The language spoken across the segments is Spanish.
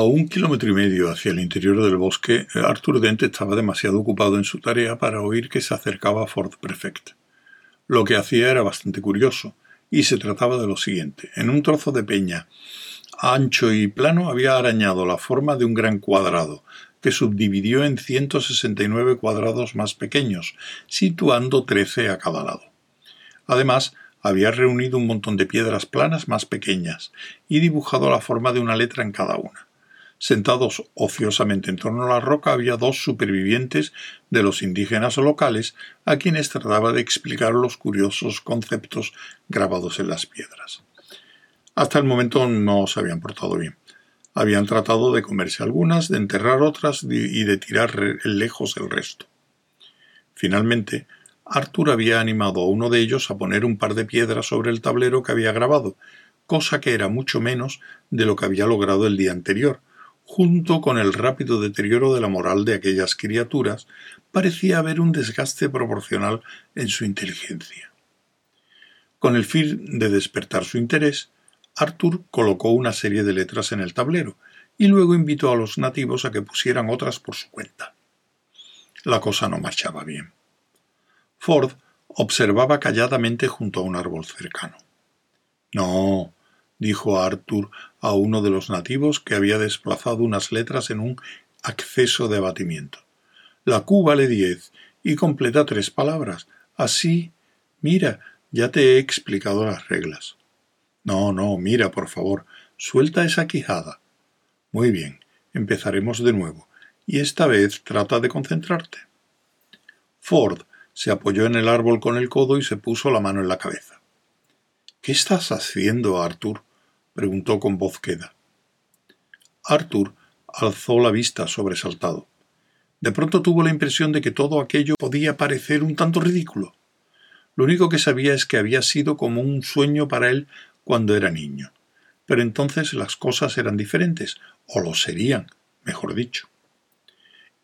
A un kilómetro y medio hacia el interior del bosque, Arthur Dent estaba demasiado ocupado en su tarea para oír que se acercaba Ford Prefect. Lo que hacía era bastante curioso, y se trataba de lo siguiente. En un trozo de peña ancho y plano había arañado la forma de un gran cuadrado, que subdividió en 169 cuadrados más pequeños, situando 13 a cada lado. Además, había reunido un montón de piedras planas más pequeñas y dibujado la forma de una letra en cada una. Sentados ociosamente en torno a la roca había dos supervivientes de los indígenas locales a quienes trataba de explicar los curiosos conceptos grabados en las piedras. Hasta el momento no se habían portado bien. Habían tratado de comerse algunas, de enterrar otras y de tirar lejos el resto. Finalmente, Arthur había animado a uno de ellos a poner un par de piedras sobre el tablero que había grabado, cosa que era mucho menos de lo que había logrado el día anterior, junto con el rápido deterioro de la moral de aquellas criaturas, parecía haber un desgaste proporcional en su inteligencia. Con el fin de despertar su interés, Arthur colocó una serie de letras en el tablero y luego invitó a los nativos a que pusieran otras por su cuenta. La cosa no marchaba bien. Ford observaba calladamente junto a un árbol cercano. No, dijo Arthur a uno de los nativos que había desplazado unas letras en un acceso de abatimiento. La Q vale diez y completa tres palabras. Así, mira, ya te he explicado las reglas. No, no, mira, por favor, suelta esa quijada. Muy bien, empezaremos de nuevo, y esta vez trata de concentrarte. Ford se apoyó en el árbol con el codo y se puso la mano en la cabeza. ¿Qué estás haciendo, Arthur? Preguntó con voz queda. Arthur alzó la vista sobresaltado. De pronto tuvo la impresión de que todo aquello podía parecer un tanto ridículo. Lo único que sabía es que había sido como un sueño para él cuando era niño. Pero entonces las cosas eran diferentes, o lo serían, mejor dicho.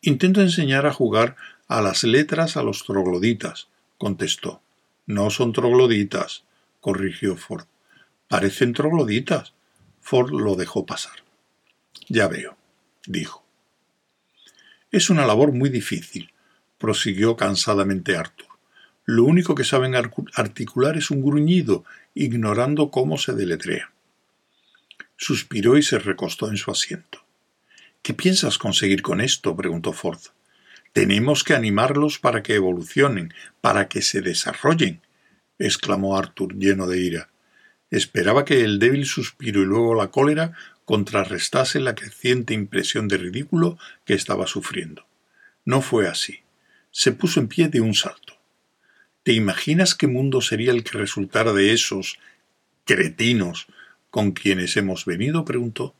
Intento enseñar a jugar a las letras a los trogloditas, contestó. No son trogloditas, corrigió Ford. Parecen trogloditas. Ford lo dejó pasar. Ya veo, dijo. Es una labor muy difícil, prosiguió cansadamente Arthur. Lo único que saben articular es un gruñido, ignorando cómo se deletrea. Suspiró y se recostó en su asiento. ¿Qué piensas conseguir con esto? preguntó Ford. Tenemos que animarlos para que evolucionen, para que se desarrollen, exclamó Arthur lleno de ira. Esperaba que el débil suspiro y luego la cólera contrarrestase la creciente impresión de ridículo que estaba sufriendo. No fue así. Se puso en pie de un salto. ¿Te imaginas qué mundo sería el que resultara de esos cretinos con quienes hemos venido? preguntó.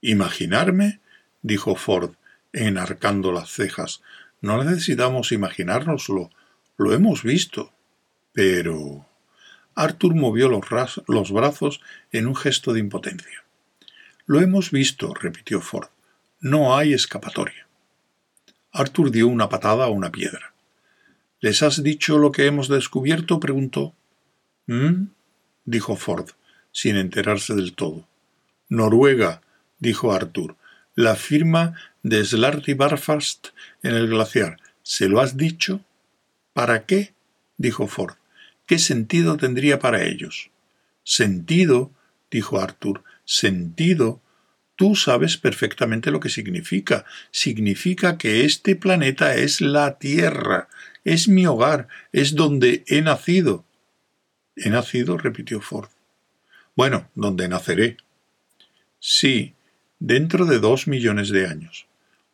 ¿Imaginarme? dijo Ford, enarcando las cejas. No necesitamos imaginárnoslo. Lo hemos visto. Pero. Arthur movió los, los brazos en un gesto de impotencia. Lo hemos visto, repitió Ford. No hay escapatoria. Arthur dio una patada a una piedra. ¿Les has dicho lo que hemos descubierto? preguntó. ¿Mm? dijo Ford, sin enterarse del todo. Noruega, dijo Arthur. La firma de Slarty Barfast en el glaciar. ¿Se lo has dicho? ¿Para qué? dijo Ford. ¿Qué sentido tendría para ellos? Sentido, dijo Arthur, sentido. Tú sabes perfectamente lo que significa. Significa que este planeta es la Tierra, es mi hogar, es donde he nacido. ¿He nacido? repitió Ford. Bueno, donde naceré. Sí, dentro de dos millones de años.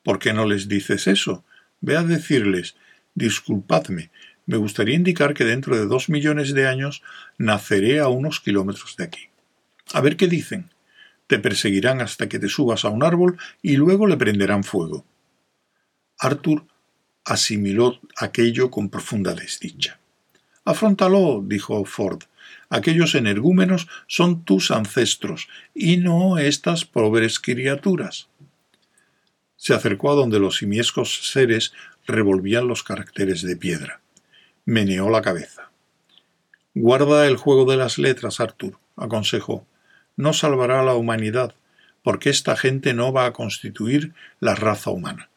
¿Por qué no les dices eso? Ve a decirles disculpadme, me gustaría indicar que dentro de dos millones de años naceré a unos kilómetros de aquí. A ver qué dicen. Te perseguirán hasta que te subas a un árbol y luego le prenderán fuego. Arthur asimiló aquello con profunda desdicha. Afróntalo, dijo Ford. Aquellos energúmenos son tus ancestros y no estas pobres criaturas. Se acercó a donde los simiescos seres revolvían los caracteres de piedra meneó la cabeza. Guarda el juego de las letras, Arthur, aconsejó. No salvará a la humanidad. porque esta gente no va a constituir la raza humana.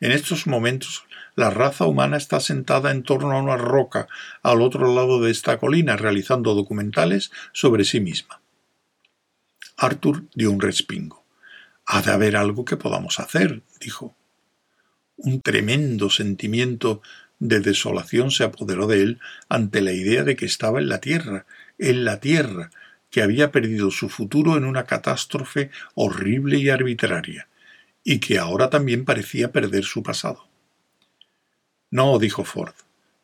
En estos momentos, la raza humana está sentada en torno a una roca al otro lado de esta colina, realizando documentales sobre sí misma. Arthur dio un respingo. Ha de haber algo que podamos hacer, dijo. Un tremendo sentimiento de desolación se apoderó de él ante la idea de que estaba en la tierra, en la tierra, que había perdido su futuro en una catástrofe horrible y arbitraria, y que ahora también parecía perder su pasado. No, dijo Ford,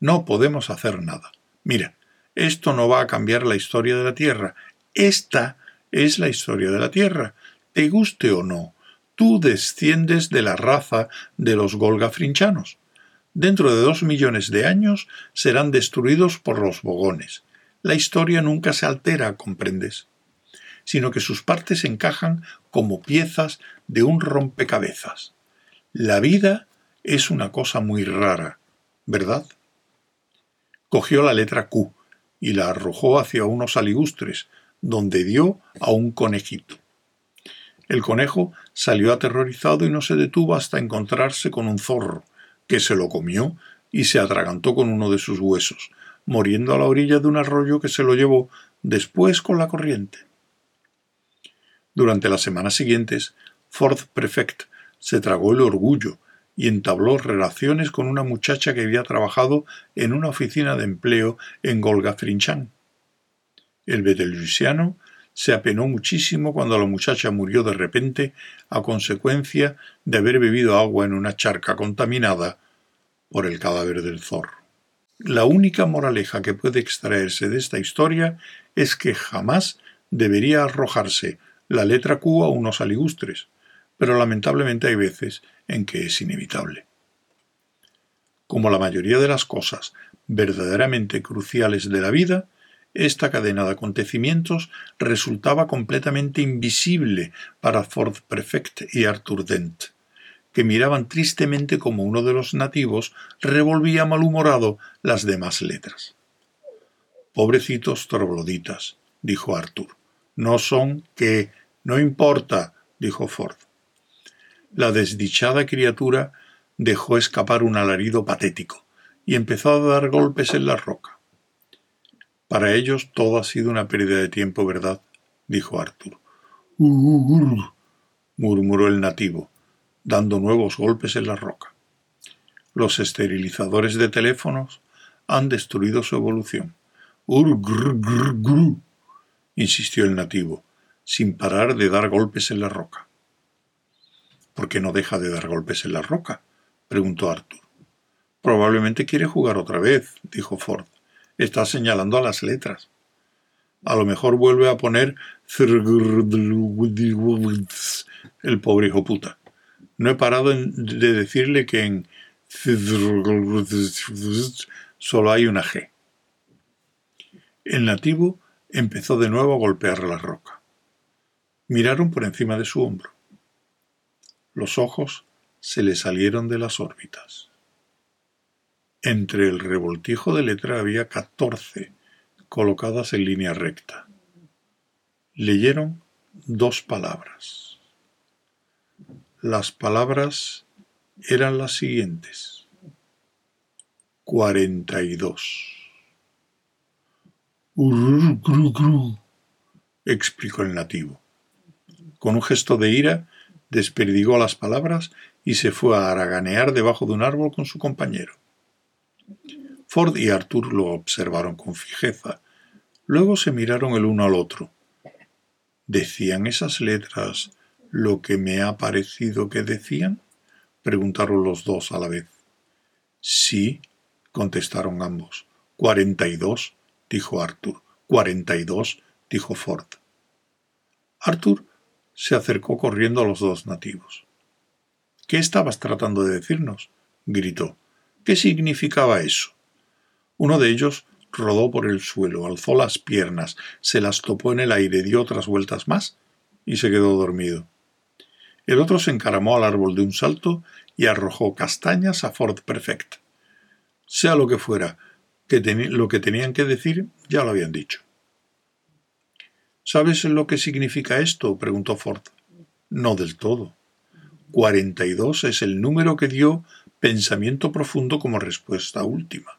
no podemos hacer nada. Mira, esto no va a cambiar la historia de la Tierra. Esta es la historia de la Tierra, te guste o no. Tú desciendes de la raza de los golgafrinchanos. Dentro de dos millones de años serán destruidos por los bogones la historia nunca se altera, comprendes, sino que sus partes encajan como piezas de un rompecabezas. La vida es una cosa muy rara, ¿verdad? Cogió la letra Q y la arrojó hacia unos aligustres, donde dio a un conejito. El conejo salió aterrorizado y no se detuvo hasta encontrarse con un zorro, que se lo comió y se atragantó con uno de sus huesos, muriendo a la orilla de un arroyo que se lo llevó después con la corriente. Durante las semanas siguientes, Ford Prefect se tragó el orgullo y entabló relaciones con una muchacha que había trabajado en una oficina de empleo en Golgafrinchán. El betelgeusano se apenó muchísimo cuando la muchacha murió de repente a consecuencia de haber bebido agua en una charca contaminada por el cadáver del zorro. La única moraleja que puede extraerse de esta historia es que jamás debería arrojarse la letra Q a unos aligustres, pero lamentablemente hay veces en que es inevitable. Como la mayoría de las cosas verdaderamente cruciales de la vida, esta cadena de acontecimientos resultaba completamente invisible para Ford Prefect y Arthur Dent que miraban tristemente como uno de los nativos revolvía malhumorado las demás letras. Pobrecitos trogloditas, dijo Arthur. No son que. No importa, dijo Ford. La desdichada criatura dejó escapar un alarido patético y empezó a dar golpes en la roca. Para ellos todo ha sido una pérdida de tiempo, ¿verdad? dijo Arthur. murmuró el nativo, dando nuevos golpes en la roca. Los esterilizadores de teléfonos han destruido su evolución. Ur, insistió el nativo, sin parar de dar golpes en la roca. ¿Por qué no deja de dar golpes en la roca? preguntó Arthur. Probablemente quiere jugar otra vez, dijo Ford. Está señalando a las letras. A lo mejor vuelve a poner el pobre hijo puta. No he parado de decirle que en solo hay una G. El nativo empezó de nuevo a golpear la roca. Miraron por encima de su hombro. Los ojos se le salieron de las órbitas. Entre el revoltijo de letra había catorce colocadas en línea recta. Leyeron dos palabras. Las palabras eran las siguientes. Cuarenta y dos. explicó el nativo. Con un gesto de ira, desperdigó las palabras y se fue a haraganear debajo de un árbol con su compañero. Ford y Arthur lo observaron con fijeza. Luego se miraron el uno al otro. ¿Decían esas letras lo que me ha parecido que decían? preguntaron los dos a la vez. Sí, contestaron ambos. Cuarenta y dos, dijo Arthur. Cuarenta y dos, dijo Ford. Arthur se acercó corriendo a los dos nativos. ¿Qué estabas tratando de decirnos? gritó. ¿Qué significaba eso? Uno de ellos rodó por el suelo, alzó las piernas, se las topó en el aire, dio otras vueltas más y se quedó dormido. El otro se encaramó al árbol de un salto y arrojó castañas a Ford Perfect. Sea lo que fuera, lo que tenían que decir ya lo habían dicho. ¿Sabes lo que significa esto? preguntó Ford. No del todo. 42 es el número que dio pensamiento profundo como respuesta última.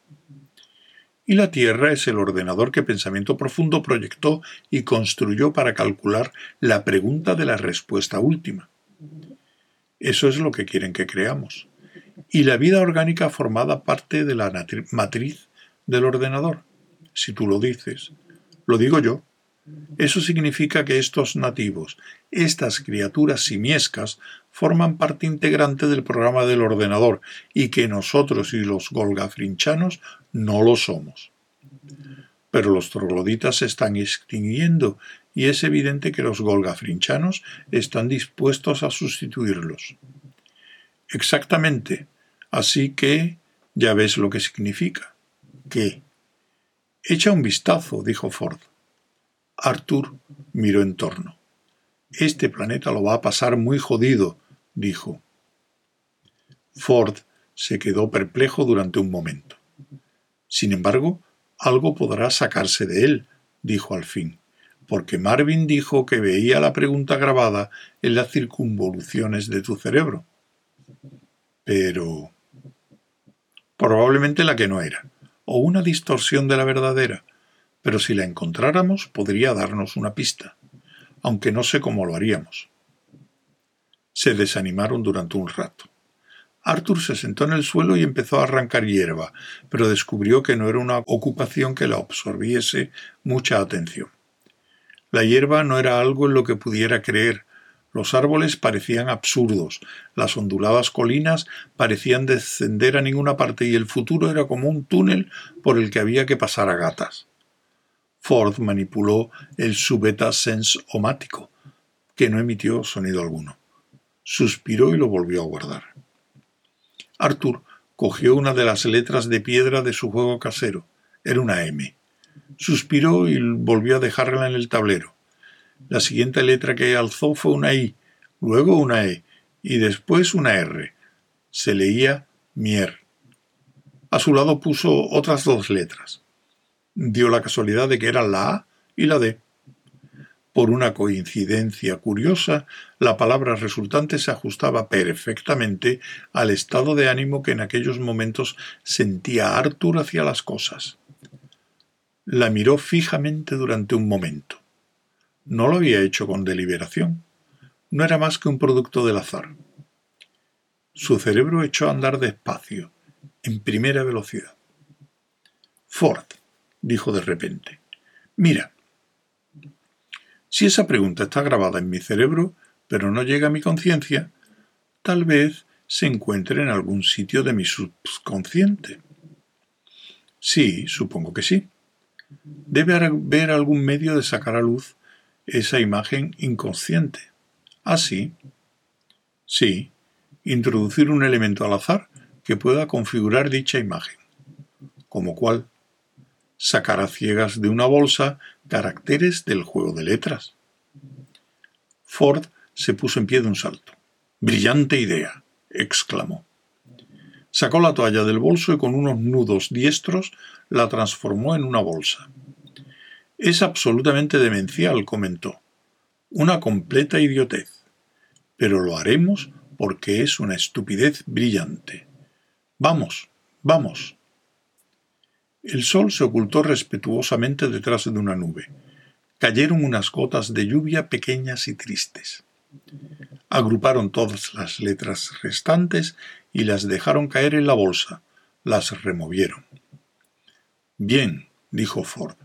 Y la Tierra es el ordenador que pensamiento profundo proyectó y construyó para calcular la pregunta de la respuesta última. Eso es lo que quieren que creamos. Y la vida orgánica formada parte de la matriz del ordenador, si tú lo dices. Lo digo yo. Eso significa que estos nativos, estas criaturas simiescas, forman parte integrante del programa del ordenador y que nosotros y los golgafrinchanos no lo somos. Pero los trogloditas se están extinguiendo y es evidente que los golgafrinchanos están dispuestos a sustituirlos. Exactamente. Así que ya ves lo que significa. ¿Qué? Echa un vistazo, dijo Ford. Arthur miró en torno. Este planeta lo va a pasar muy jodido, dijo. Ford se quedó perplejo durante un momento. Sin embargo, algo podrá sacarse de él, dijo al fin, porque Marvin dijo que veía la pregunta grabada en las circunvoluciones de tu cerebro. Pero... probablemente la que no era, o una distorsión de la verdadera, pero si la encontráramos podría darnos una pista, aunque no sé cómo lo haríamos. Se desanimaron durante un rato. Arthur se sentó en el suelo y empezó a arrancar hierba, pero descubrió que no era una ocupación que la absorbiese mucha atención. La hierba no era algo en lo que pudiera creer. Los árboles parecían absurdos, las onduladas colinas parecían descender a ninguna parte y el futuro era como un túnel por el que había que pasar a gatas. Ford manipuló el subeta sense-omático, que no emitió sonido alguno. Suspiró y lo volvió a guardar. Arthur cogió una de las letras de piedra de su juego casero. Era una M. Suspiró y volvió a dejarla en el tablero. La siguiente letra que alzó fue una I, luego una E y después una R. Se leía Mier. A su lado puso otras dos letras dio la casualidad de que eran la A y la D. Por una coincidencia curiosa, la palabra resultante se ajustaba perfectamente al estado de ánimo que en aquellos momentos sentía Arthur hacia las cosas. La miró fijamente durante un momento. No lo había hecho con deliberación. No era más que un producto del azar. Su cerebro echó a andar despacio, en primera velocidad. Ford dijo de repente. Mira, si esa pregunta está grabada en mi cerebro, pero no llega a mi conciencia, tal vez se encuentre en algún sitio de mi subconsciente. Sí, supongo que sí. Debe haber algún medio de sacar a luz esa imagen inconsciente. ¿Ah, sí? Sí, introducir un elemento al azar que pueda configurar dicha imagen. ¿Como cuál? Sacar a ciegas de una bolsa caracteres del juego de letras. Ford se puso en pie de un salto. Brillante idea, exclamó. Sacó la toalla del bolso y con unos nudos diestros la transformó en una bolsa. Es absolutamente demencial, comentó. Una completa idiotez. Pero lo haremos porque es una estupidez brillante. Vamos, vamos. El sol se ocultó respetuosamente detrás de una nube. Cayeron unas gotas de lluvia pequeñas y tristes. Agruparon todas las letras restantes y las dejaron caer en la bolsa. Las removieron. Bien, dijo Ford.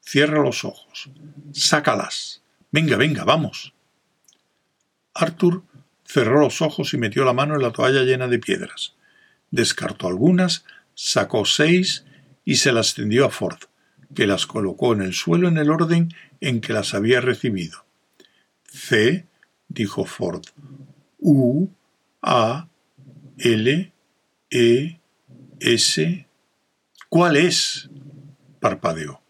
Cierra los ojos. Sácalas. Venga, venga, vamos. Arthur cerró los ojos y metió la mano en la toalla llena de piedras. Descartó algunas, sacó seis y se las tendió a Ford, que las colocó en el suelo en el orden en que las había recibido. C, dijo Ford. U, A, L, E, S. ¿Cuál es? parpadeó.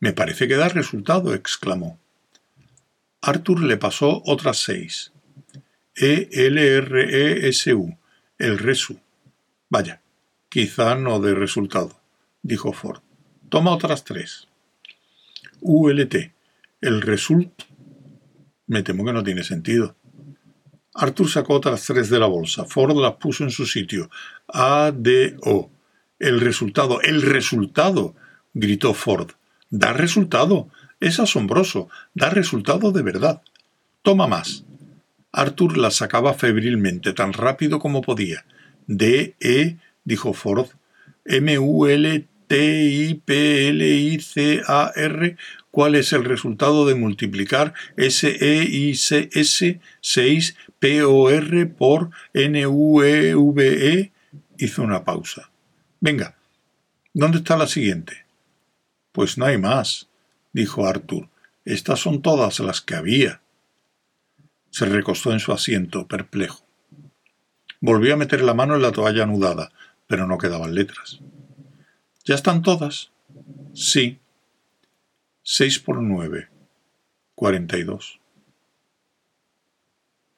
Me parece que da resultado, exclamó. Arthur le pasó otras seis. E, L, R, E, S, U. El resu. Vaya, quizá no dé resultado dijo Ford. Toma otras tres. ULT. El result. Me temo que no tiene sentido. Arthur sacó otras tres de la bolsa. Ford las puso en su sitio. A, D, O. El resultado, el resultado, gritó Ford. Da resultado. Es asombroso. Da resultado de verdad. Toma más. Arthur las sacaba febrilmente, tan rápido como podía. D, E, dijo Ford. M, U, L, T, I, P, L, I, C, A, R. ¿Cuál es el resultado de multiplicar E, I, C, S, 6, P, O, R por N, U, E, V, E? Hizo una pausa. Venga, ¿dónde está la siguiente? Pues no hay más, dijo Arthur. Estas son todas las que había. Se recostó en su asiento, perplejo. Volvió a meter la mano en la toalla anudada, pero no quedaban letras. ¿Ya están todas? Sí. Seis por nueve. Cuarenta y dos.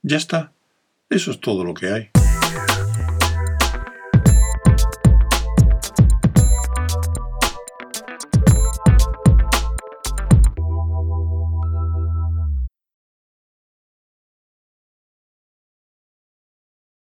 Ya está. Eso es todo lo que hay.